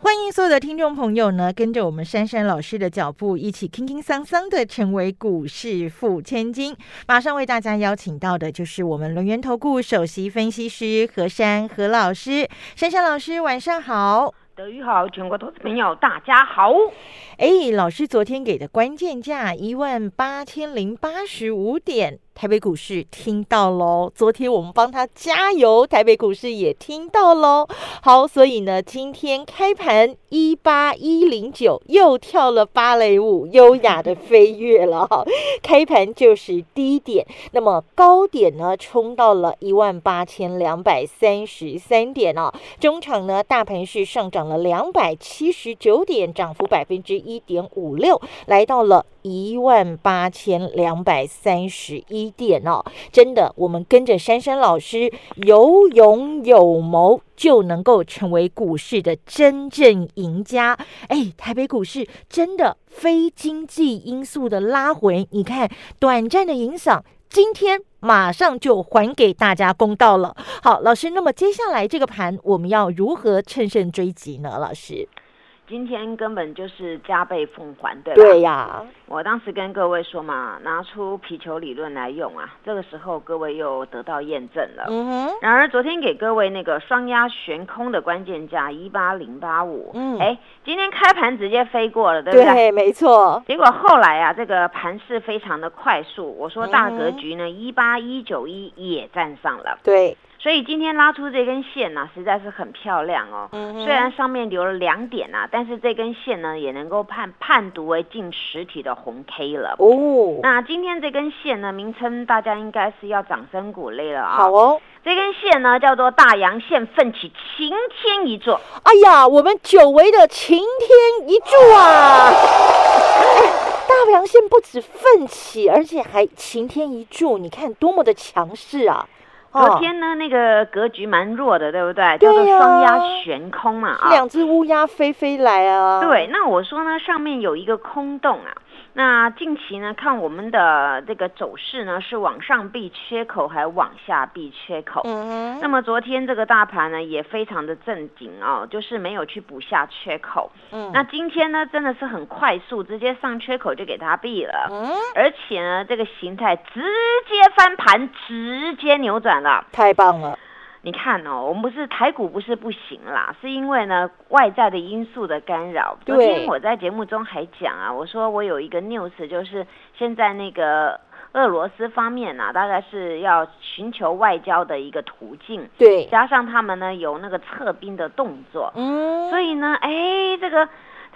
欢迎所有的听众朋友呢，跟着我们珊珊老师的脚步，一起轻轻桑桑的成为股市富千金。马上为大家邀请到的就是我们轮源投顾首席分析师何珊何老师，珊珊老师晚上好。德语好，全国投资朋友大家好。哎，老师昨天给的关键价一万八千零八十五点。台北股市听到喽，昨天我们帮他加油，台北股市也听到喽。好，所以呢，今天开盘一八一零九又跳了芭蕾舞，优雅的飞跃了哈。开盘就是低点，那么高点呢，冲到了一万八千两百三十三点哦。中场呢，大盘是上涨了两百七十九点，涨幅百分之一点五六，来到了一万八千两百三十一。点哦，真的，我们跟着珊珊老师有勇有谋，就能够成为股市的真正赢家。哎，台北股市真的非经济因素的拉回，你看短暂的影响，今天马上就还给大家公道了。好，老师，那么接下来这个盘我们要如何乘胜追击呢？老师？今天根本就是加倍奉还，对吧？对呀，我当时跟各位说嘛，拿出皮球理论来用啊，这个时候各位又得到验证了。嗯哼。然而昨天给各位那个双压悬空的关键价一八零八五，嗯，哎，今天开盘直接飞过了，对不对？对，没错。结果后来啊，这个盘势非常的快速，我说大格局呢，一八一九一也站上了。对。所以今天拉出这根线呢，实在是很漂亮哦。虽然上面留了两点啊，但是这根线呢，也能够判判读为近实体的红 K 了。哦，那今天这根线呢，名称大家应该是要掌声鼓励了啊。好哦，这根线呢叫做大阳线奋起晴天一柱。哎呀，我们久违的晴天一柱啊！大阳线不止奋起，而且还晴天一柱，你看多么的强势啊！昨天呢，那个格局蛮弱的，对不对？叫做双鸭悬空嘛，啊，两只乌鸦飞飞来啊。对，那我说呢，上面有一个空洞啊。那近期呢，看我们的这个走势呢，是往上避缺口，还往下避缺口。嗯那么昨天这个大盘呢，也非常的正经哦，就是没有去补下缺口。嗯。那今天呢，真的是很快速，直接上缺口就给它避了。嗯。而且呢，这个形态直接翻盘，直接扭转了。太棒了。你看哦，我们不是台股不是不行啦，是因为呢外在的因素的干扰。昨天我在节目中还讲啊，我说我有一个 news，就是现在那个俄罗斯方面呢，大概是要寻求外交的一个途径。对，加上他们呢有那个撤兵的动作。嗯，所以呢，哎，这个。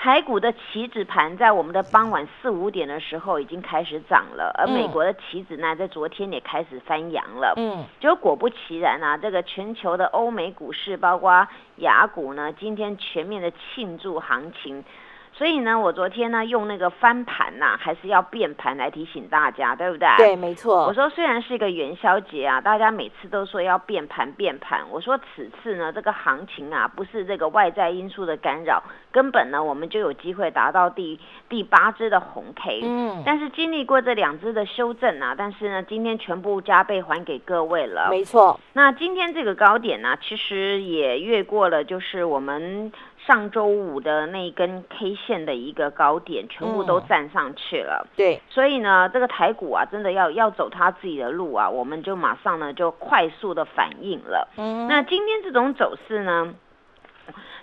台股的棋子盘在我们的傍晚四五点的时候已经开始涨了，而美国的棋子呢，在昨天也开始翻扬了。嗯，就果不其然啊，这个全球的欧美股市，包括雅股呢，今天全面的庆祝行情。所以呢，我昨天呢用那个翻盘呐，还是要变盘来提醒大家，对不对？对，没错。我说虽然是一个元宵节啊，大家每次都说要变盘变盘。我说此次呢，这个行情啊，不是这个外在因素的干扰，根本呢我们就有机会达到第第八只的红 K。嗯。但是经历过这两只的修正啊，但是呢，今天全部加倍还给各位了。没错。那今天这个高点呢，其实也越过了，就是我们。上周五的那一根 K 线的一个高点，全部都站上去了。对，所以呢，这个台股啊，真的要要走它自己的路啊，我们就马上呢就快速的反应了。嗯，那今天这种走势呢，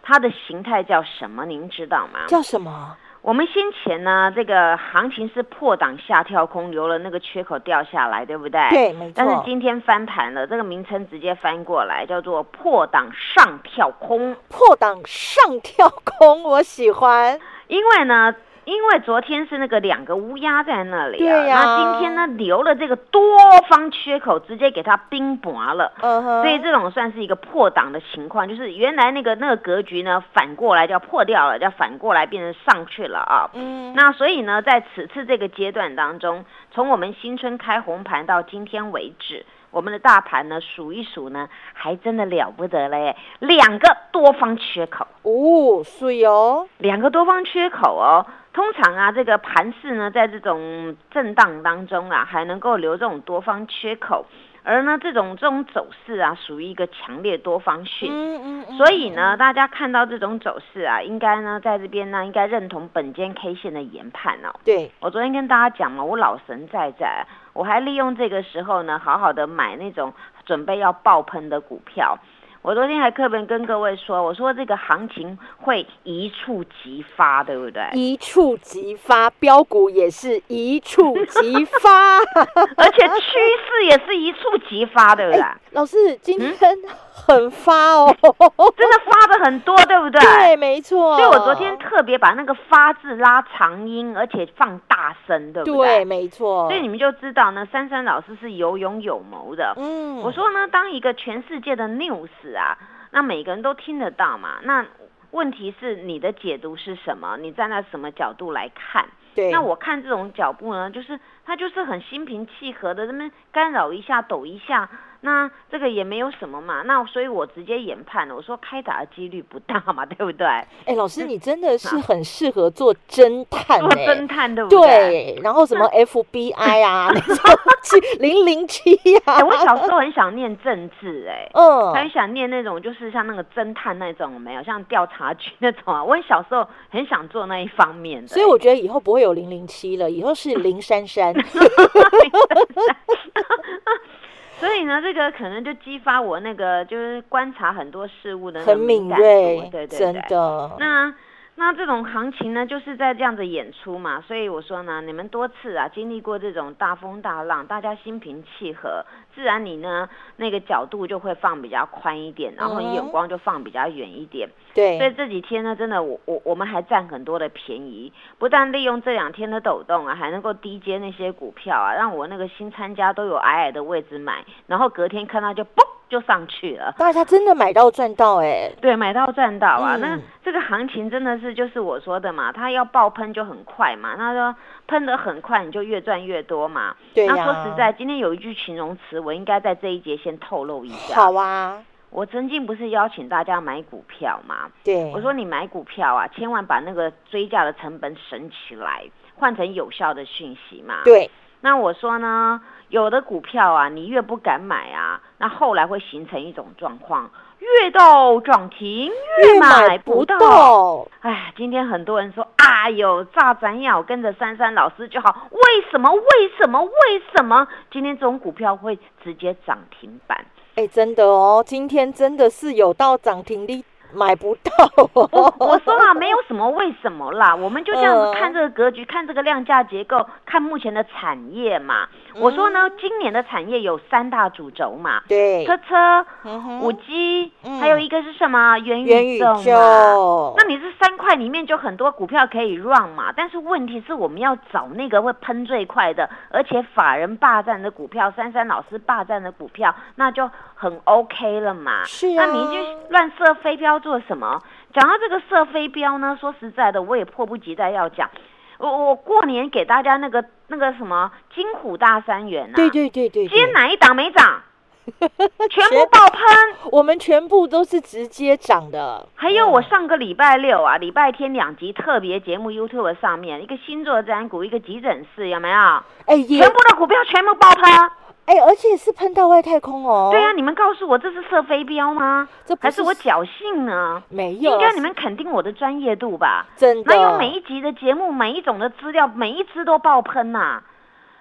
它的形态叫什么？您知道吗？叫什么？我们先前呢，这个行情是破档下跳空，留了那个缺口掉下来，对不对？对，没错。但是今天翻盘了，这个名称直接翻过来，叫做破档上跳空。破档上跳空，我喜欢，因为呢。因为昨天是那个两个乌鸦在那里啊，那今天呢留了这个多方缺口，直接给它冰拔了，所以这种算是一个破档的情况，就是原来那个那个格局呢反过来就要破掉了，就要反过来变成上去了啊。嗯，那所以呢，在此次这个阶段当中，从我们新春开红盘到今天为止。我们的大盘呢数一数呢，还真的了不得嘞，两个多方缺口哦，水哦，两个多方缺口哦。通常啊，这个盘势呢，在这种震荡当中啊，还能够留这种多方缺口。而呢，这种这种走势啊，属于一个强烈多方讯，嗯嗯，所以呢，大家看到这种走势啊，应该呢，在这边呢，应该认同本间 K 线的研判哦。对，我昨天跟大家讲嘛，我老神在在，我还利用这个时候呢，好好的买那种准备要爆喷的股票。我昨天还课本跟各位说，我说这个行情会一触即发，对不对？一触即发，标股也是一触即发，而且趋势也是一触即发，对不对？老师今天很发哦，真的发的很多，对不对？对，没错。所以我昨天特别把那个“发”字拉长音，而且放大声，对不对？对，没错。所以你们就知道呢，珊珊老师是有勇有谋的。嗯，我说呢，当一个全世界的 news。啊，那每个人都听得到嘛？那问题是你的解读是什么？你站在什么角度来看？对，那我看这种脚步呢，就是他就是很心平气和的，那么干扰一下，抖一下。那这个也没有什么嘛，那所以我直接研判了，我说开打的几率不大嘛，对不对？哎，老师，你真的是很适合做侦探，做侦探对不对？对，然后什么 FBI 啊，那种零零七啊。我小时候很想念政治，哎，嗯，很想念那种就是像那个侦探那种，没有像调查局那种啊。我小时候很想做那一方面的，所以我觉得以后不会有零零七了，以后是林珊珊。所以呢，这个可能就激发我那个就是观察很多事物的很敏锐，对对对，真的。那那这种行情呢，就是在这样子演出嘛。所以我说呢，你们多次啊经历过这种大风大浪，大家心平气和。自然你呢那个角度就会放比较宽一点，然后你眼光就放比较远一点。对，所以这几天呢，真的我我我们还占很多的便宜，不但利用这两天的抖动啊，还能够低接那些股票啊，让我那个新参加都有矮矮的位置买，然后隔天看到就嘣。就上去了，大家真的买到赚到哎，对，买到赚到啊。那这个行情真的是就是我说的嘛，它要爆喷就很快嘛，那说喷的很快，你就越赚越多嘛。对那说实在，今天有一句形容词，我应该在这一节先透露一下。好啊，我曾经不是邀请大家买股票嘛？对，我说你买股票啊，千万把那个追价的成本省起来，换成有效的讯息嘛。对。那我说呢，有的股票啊，你越不敢买啊，那后来会形成一种状况，越到涨停越买不到。哎，今天很多人说，哎呦，炸咱要跟着珊珊老师就好，为什么？为什么？为什么？今天这种股票会直接涨停板？哎，真的哦，今天真的是有到涨停的。买不到，我我说了没有什么为什么啦，我们就这样子看这个格局，看这个量价结构，看目前的产业嘛。我说呢，今年的产业有三大主轴嘛，对，车车、五 G，还有一个是什么元宇宙嘛。那你是三块里面就很多股票可以 run 嘛？但是问题是我们要找那个会喷最快的，而且法人霸占的股票，珊珊老师霸占的股票，那就很 OK 了嘛。是啊，那你就乱射飞镖做什么？讲到这个射飞镖呢，说实在的，我也迫不及待要讲。我我过年给大家那个那个什么金虎大三元啊，对对对对，今天哪一档没涨？全部爆喷，我们全部都是直接涨的。还有我上个礼拜六啊，礼拜天两集特别节目 YouTube 上面一个星座占股，一个急诊室，有没有？哎，全部的股票全部爆喷。哎，而且是喷到外太空哦！对啊，你们告诉我这是射飞镖吗？这还是我侥幸呢？没有，应该你们肯定我的专业度吧？真的，哪有每一集的节目，每一种的资料，每一只都爆喷呐？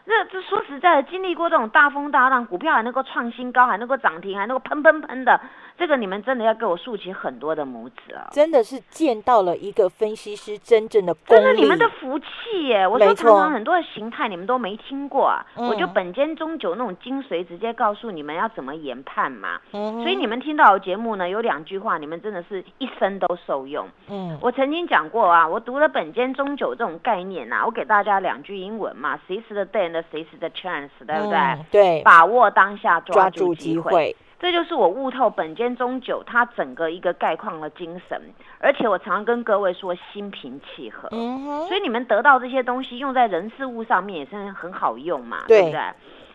那这说实在的，经历过这种大风大浪，股票还能够创新高，还能够涨停，还能够喷喷喷的，这个你们真的要给我竖起很多的拇指啊！真的是见到了一个分析师真正的功力，这是你们的福气耶！我说常常很多的形态你们都没听过啊，我就本间中九那种精髓直接告诉你们要怎么研判嘛。嗯，所以你们听到的节目呢，有两句话，你们真的是一生都受用。嗯，我曾经讲过啊，我读了本间中九这种概念呐，我给大家两句英文嘛，随时的随时的 chance，对不对？对，把握当下，抓住机会，这就是我悟透本间中九它整个一个概况的精神。而且我常常跟各位说，心平气和。嗯所以你们得到这些东西，用在人事物上面也是很好用嘛，对不对？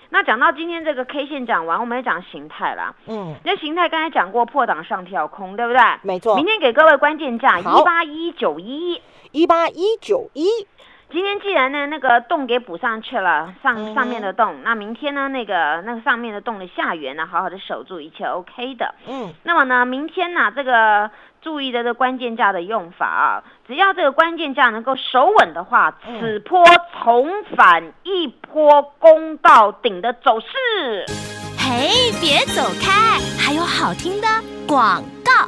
那讲到今天这个 K 线讲完，我们要讲形态啦。嗯，那形态刚才讲过破档上跳空，对不对？没错。明天给各位关键价一八一九一，一八一九一。今天既然呢那个洞给补上去了，上上面的洞，那明天呢那个那个上面的洞的下缘呢，好好的守住，一切 OK 的。嗯，那么呢，明天呢这个注意的这关键价的用法啊，只要这个关键价能够守稳的话，此波重返一波攻到顶的走势。嘿，别走开，还有好听的广告。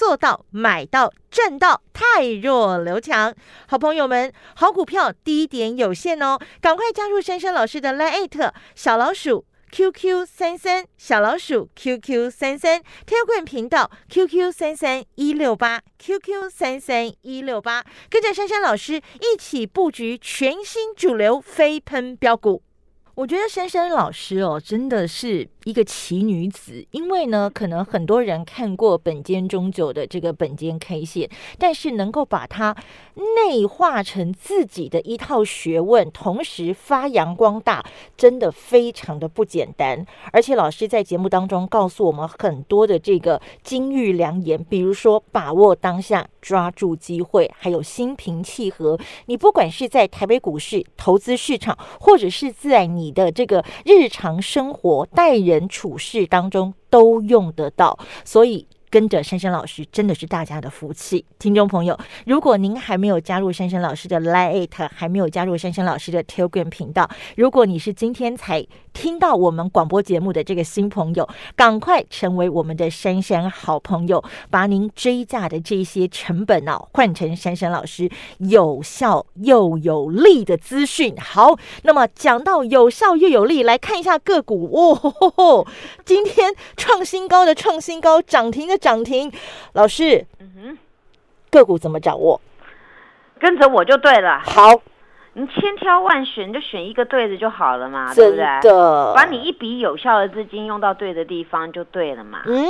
做到买到赚到，太弱留强。好朋友们，好股票低点有限哦，赶快加入珊珊老师的 Line 小老鼠 QQ 三三小老鼠 QQ 三三 Telegram 频道 QQ 三三一六八 QQ 三三一六八，跟着珊珊老师一起布局全新主流飞喷标股。我觉得珊珊老师哦，真的是。一个奇女子，因为呢，可能很多人看过本间中久的这个本间 K 线，但是能够把它内化成自己的一套学问，同时发扬光大，真的非常的不简单。而且老师在节目当中告诉我们很多的这个金玉良言，比如说把握当下，抓住机会，还有心平气和。你不管是在台北股市投资市场，或者是在你的这个日常生活待人。人处事当中都用得到，所以。跟着珊珊老师真的是大家的福气，听众朋友，如果您还没有加入珊珊老师的 Lite，还没有加入珊珊老师的 Telegram 频道，如果你是今天才听到我们广播节目的这个新朋友，赶快成为我们的珊珊好朋友，把您追价的这些成本哦换成珊珊老师有效又有利的资讯。好，那么讲到有效又有利，来看一下个股哦，今天创新高的创新高，涨停的。涨停，老师，嗯哼，个股怎么掌握？跟着我就对了。好，你千挑万选，就选一个对的就好了嘛，对不对？把你一笔有效的资金用到对的地方就对了嘛。嗯。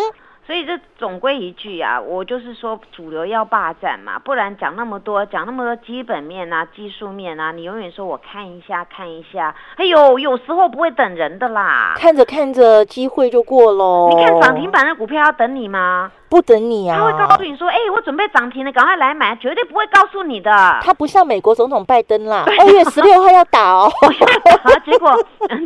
所以这总归一句啊，我就是说主流要霸占嘛，不然讲那么多，讲那么多基本面啊、技术面啊，你永远说我看一下看一下，哎呦，有时候不会等人的啦，看着看着机会就过喽。你看涨停板的股票要等你吗？不等你啊！他会告诉你说：“哎，我准备涨停了，赶快来买！”绝对不会告诉你的。他不像美国总统拜登啦，二月十六号要打哦。结果，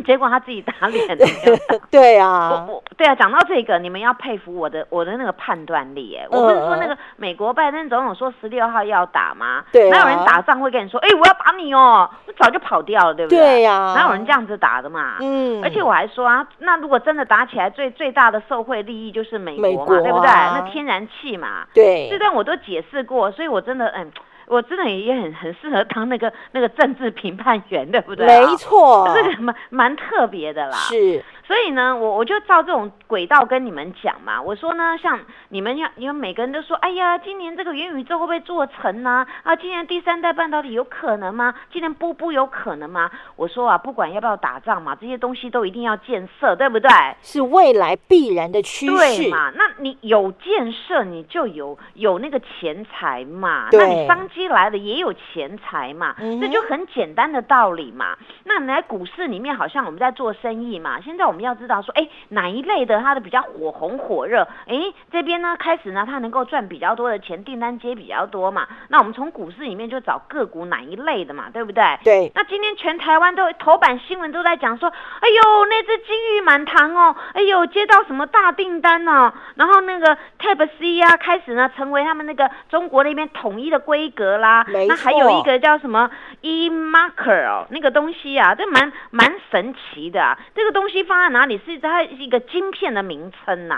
结果他自己打脸。对啊，我，对啊。讲到这个，你们要佩服我的，我的那个判断力。哎，我不是说那个美国拜登总统说十六号要打吗？对，哪有人打仗会跟你说：“哎，我要打你哦！”我早就跑掉了，对不对？对呀，哪有人这样子打的嘛？嗯。而且我还说啊，那如果真的打起来，最最大的受惠利益就是美国嘛，对不对？那天然气嘛，对，这段我都解释过，所以我真的，嗯，我真的也很很适合当那个那个政治评判员，对不对？没错，这个蛮蛮特别的啦。是。所以呢，我我就照这种轨道跟你们讲嘛。我说呢，像你们要，因为每个人都说，哎呀，今年这个元宇宙会不会做成呢？啊，今年第三代半导体有可能吗？今年不不有可能吗？我说啊，不管要不要打仗嘛，这些东西都一定要建设，对不对？是未来必然的趋势。对嘛？那你有建设，你就有有那个钱财嘛。那你商机来了，也有钱财嘛。这就很简单的道理嘛。那你来股市里面，好像我们在做生意嘛。现在我。我们要知道说，哎，哪一类的它的比较火红火热？哎，这边呢开始呢，它能够赚比较多的钱，订单接比较多嘛。那我们从股市里面就找个股哪一类的嘛，对不对？对。那今天全台湾都头版新闻都在讲说，哎呦，那只金玉满堂哦，哎呦，接到什么大订单哦？然后那个 Type C 啊，开始呢成为他们那个中国那边统一的规格啦。那还有一个叫什么 E Marker 哦，那个东西啊，这蛮蛮神奇的啊，这个东西放。哪里是它一个晶片的名称呐？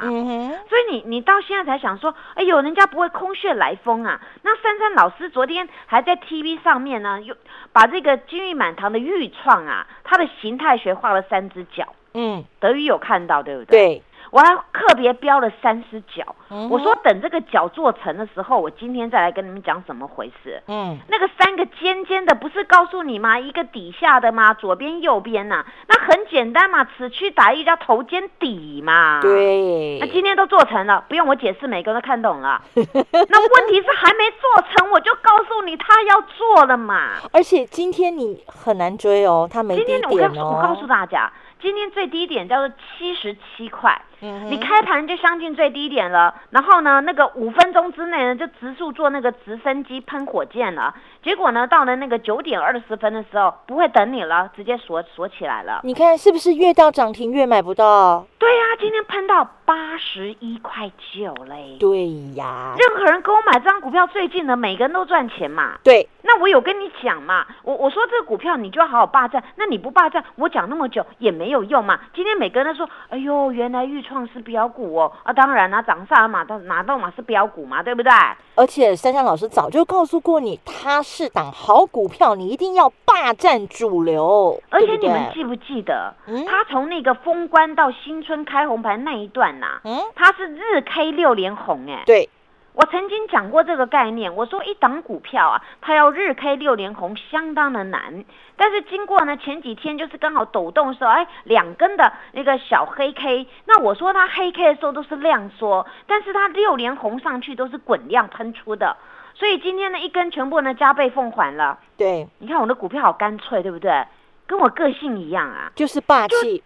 所以你你到现在才想说，哎呦，人家不会空穴来风啊？那珊珊老师昨天还在 TV 上面呢，又把这个金玉满堂的玉创啊，它的形态学画了三只脚。嗯，德语有看到对不对？对，我还特别标了三只脚。我说等这个脚做成的时候，我今天再来跟你们讲怎么回事。嗯，那个三个尖尖的不是告诉你吗？一个底下的吗？左边右边呐？那很简单嘛，此去打一叫头肩底嘛。对。那今天都做成了，不用我解释，每个人都看懂了。那问题是还没做成，我就告诉你他要做了嘛。而且今天你很难追哦，他没低点哦。我告诉大家。今天最低点叫做七十七块，你开盘就相近最低点了。然后呢，那个五分钟之内呢，就直速做那个直升机喷火箭了。结果呢，到了那个九点二十分的时候，不会等你了，直接锁锁起来了。你看是不是越到涨停越买不到？对呀，今天喷到八十一块九嘞。对呀，任何人跟我买这张股票最近的，每个人都赚钱嘛。对，那我有跟你讲嘛，我我说这个股票你就要好好霸占，那你不霸占，我讲那么久也没有用嘛。今天每个人都说，哎呦，原来豫创是标股哦。啊，当然啦，涨上嘛，到拿到嘛是标股嘛，对不对？而且珊珊老师早就告诉过你，它是档好股票，你一定要霸占主流。而且你们记不记得，它从那个封关到新春开红盘那一段呐，嗯，它是日 K 六连红哎。对。我曾经讲过这个概念，我说一档股票啊，它要日 K 六连红相当的难，但是经过呢前几天就是刚好抖动的时候，哎，两根的那个小黑 K，那我说它黑 K 的时候都是量缩，但是它六连红上去都是滚量喷出的，所以今天呢一根全部呢加倍奉还了。对，你看我的股票好干脆，对不对？跟我个性一样啊，就是霸气。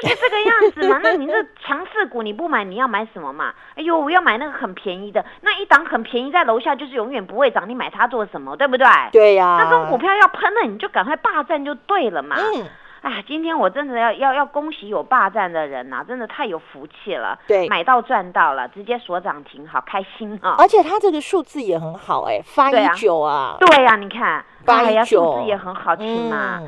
就是这个样子嘛，那你这强势股你不买，你要买什么嘛？哎呦，我要买那个很便宜的，那一档很便宜，在楼下就是永远不会涨，你买它做什么？对不对？对呀。那这种股票要喷了，你就赶快霸占就对了嘛。嗯。哎，今天我真的要要要恭喜有霸占的人呐，真的太有福气了。对，买到赚到了，直接锁涨停，好开心啊！而且它这个数字也很好，哎，八一九啊。对呀，你看八一九，数字也很好听嘛。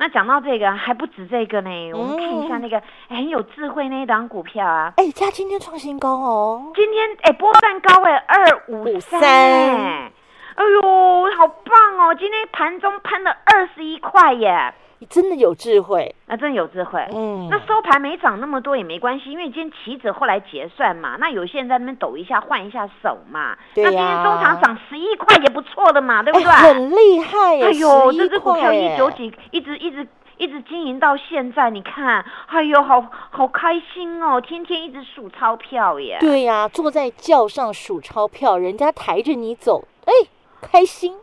那讲到这个还不止这个呢，我们看一下那个很有智慧那一档股票啊，哎，它今天创新高哦，今天哎波段高哎二五三，哎呦好棒哦，今天盘中喷了二十一块耶。你真的有智慧，那真的有智慧。嗯，那收盘没涨那么多也没关系，因为今天棋子后来结算嘛，那有些人在那边抖一下换一下手嘛。对那今天中场涨十一块也不错的嘛，对不对？很厉害耶！哎呦，这只股票一九几，一直一直一直经营到现在，你看，哎呦，好好开心哦，天天一直数钞票耶。对呀，坐在轿上数钞票，人家抬着你走，哎，开心。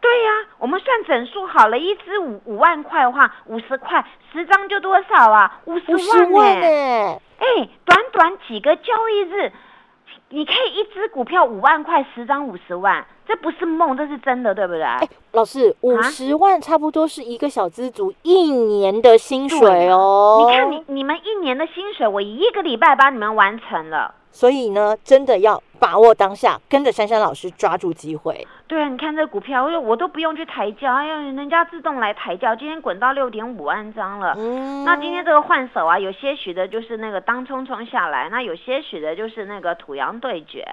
对呀，我们算整数好了，一支五五万块的话，五十块十张就多少啊？五十万呢！哎，短短几个交易日，你可以一支股票五万块，十张五十万，这不是梦，这是真的，对不对？哎，老师，五十万差不多是一个小资族一年的薪水哦。你看，你你们一年的薪水，我一个礼拜帮你们完成了。所以呢，真的要把握当下，跟着珊珊老师抓住机会。对啊，你看这股票，我我都不用去抬轿，哎呀，人家自动来抬轿。今天滚到六点五万张了。嗯。那今天这个换手啊，有些许的就是那个当冲冲下来，那有些许的就是那个土洋对决。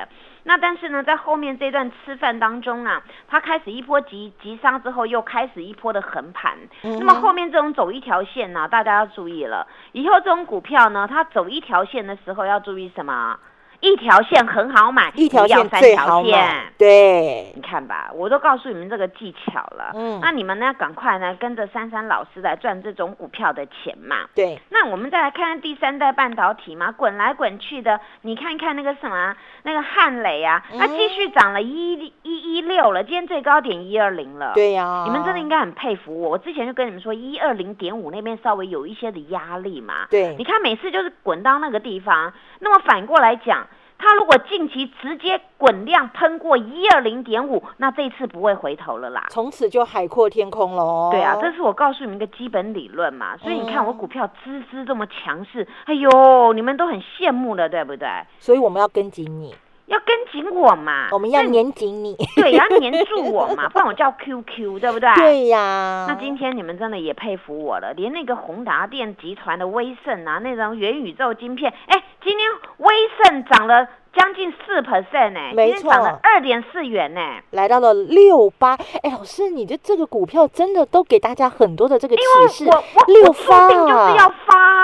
那但是呢，在后面这段吃饭当中啊，它开始一波急急杀之后，又开始一波的横盘。嗯。那么后面这种走一条线呢，大家要注意了。以后这种股票呢，它走一条线的时候要注意什么？一条线很好买，一条线三条线。对，你看吧，我都告诉你们这个技巧了。嗯，那你们呢，赶快呢，跟着珊珊老师来赚这种股票的钱嘛。对，那我们再来看看第三代半导体嘛，滚来滚去的，你看看那个什么，那个汉磊啊，它继续涨了一一一六了，今天最高点一二零了。对呀，你们真的应该很佩服我。我之前就跟你们说，一二零点五那边稍微有一些的压力嘛。对，你看每次就是滚到那个地方，那么反过来讲。它如果近期直接滚量喷过一二零点五，那这次不会回头了啦，从此就海阔天空喽。对啊，这是我告诉你们一个基本理论嘛。所以你看我股票滋滋这么强势，哎呦，你们都很羡慕的，对不对？所以我们要跟紧你。要跟紧我嘛，我们要黏紧你，对，要黏住我嘛，不然我叫 QQ，对不对？对呀。那今天你们真的也佩服我了，连那个宏达电集团的威盛啊，那种元宇宙晶片，哎，今天威盛涨了将近四 percent 呢，没错，涨了二点四元呢，来到了六八。哎，老师，你的这个股票真的都给大家很多的这个启示。我我六发就是要发，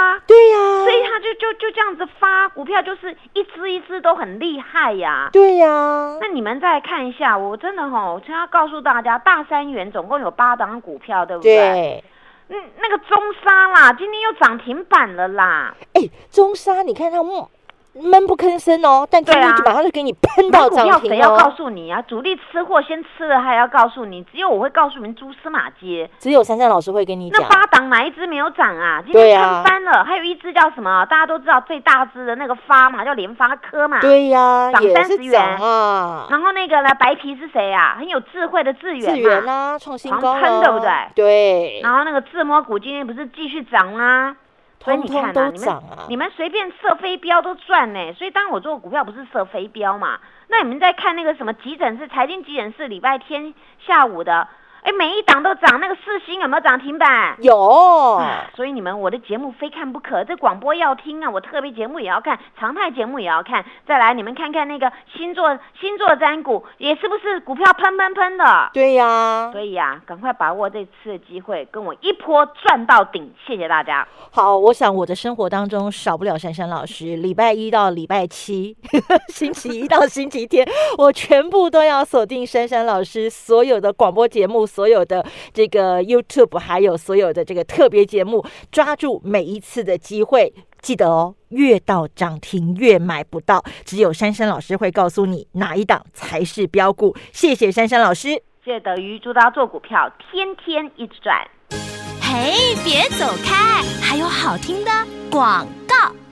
就就就这样子发股票，就是一只一只都很厉害呀。对呀，那你们再看一下，我真的哈，我先要告诉大家，大三元总共有八档股票，对不对？对。嗯，那个中沙啦，今天又涨停板了啦。哎，中沙，你看它木。闷不吭声哦，但今天马上就给你喷到涨停哦。谁要告诉你啊？主力吃货先吃了，还要告诉你？只有我会告诉你们蛛丝马迹。只有珊珊老师会跟你讲。那八档哪一只没有涨啊？今天喷翻了，还有一只叫什么？大家都知道最大只的那个发嘛，叫联发科嘛。对呀，涨三十元啊。然后那个呢，白皮是谁啊？很有智慧的智源。智源啊，创新高喷对不对？对。然后那个自摸股今天不是继续涨吗？所以你看啊，你们你们随便设飞镖都赚呢。所以当我做股票不是设飞镖嘛？那你们在看那个什么急诊室财经急诊室礼拜天下午的。哎，每一档都涨，那个四星有没有涨停板？有，所以你们我的节目非看不可，这广播要听啊，我特别节目也要看，常态节目也要看。再来，你们看看那个星座星座占股，也是不是股票喷喷喷的？对呀，所以呀，赶快把握这次的机会，跟我一波赚到顶。谢谢大家。好，我想我的生活当中少不了珊珊老师，礼拜一到礼拜七，星期一到星期天，我全部都要锁定珊珊老师所有的广播节目。所有的这个 YouTube，还有所有的这个特别节目，抓住每一次的机会，记得哦，越到涨停越买不到，只有珊珊老师会告诉你哪一档才是标股。谢谢珊珊老师，谢谢德瑜，祝大家做股票天天一直赚。嘿，别走开，还有好听的广告。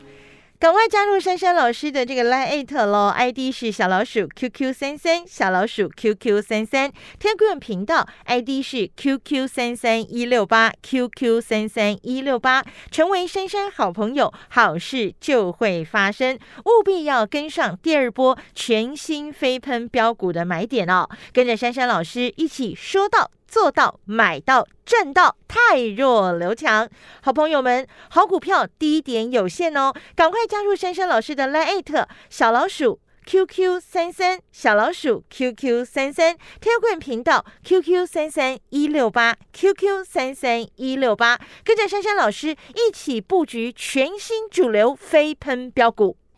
赶快加入珊珊老师的这个 Line 喽，ID 是小老鼠 QQ 三三，小老鼠 QQ 三三，Telegram 频道 ID 是 QQ 三三一六八，QQ 三三一六八，成为珊珊好朋友，好事就会发生，务必要跟上第二波全新飞喷标股的买点哦，跟着珊珊老师一起说到。做到买到赚到，太弱留强。好朋友们，好股票低点有限哦，赶快加入珊珊老师的 Line 小老鼠 QQ 三三小老鼠 QQ 三三 Telegram 频道 QQ 三三一六八 QQ 三三一六八，跟着珊珊老师一起布局全新主流飞喷标股。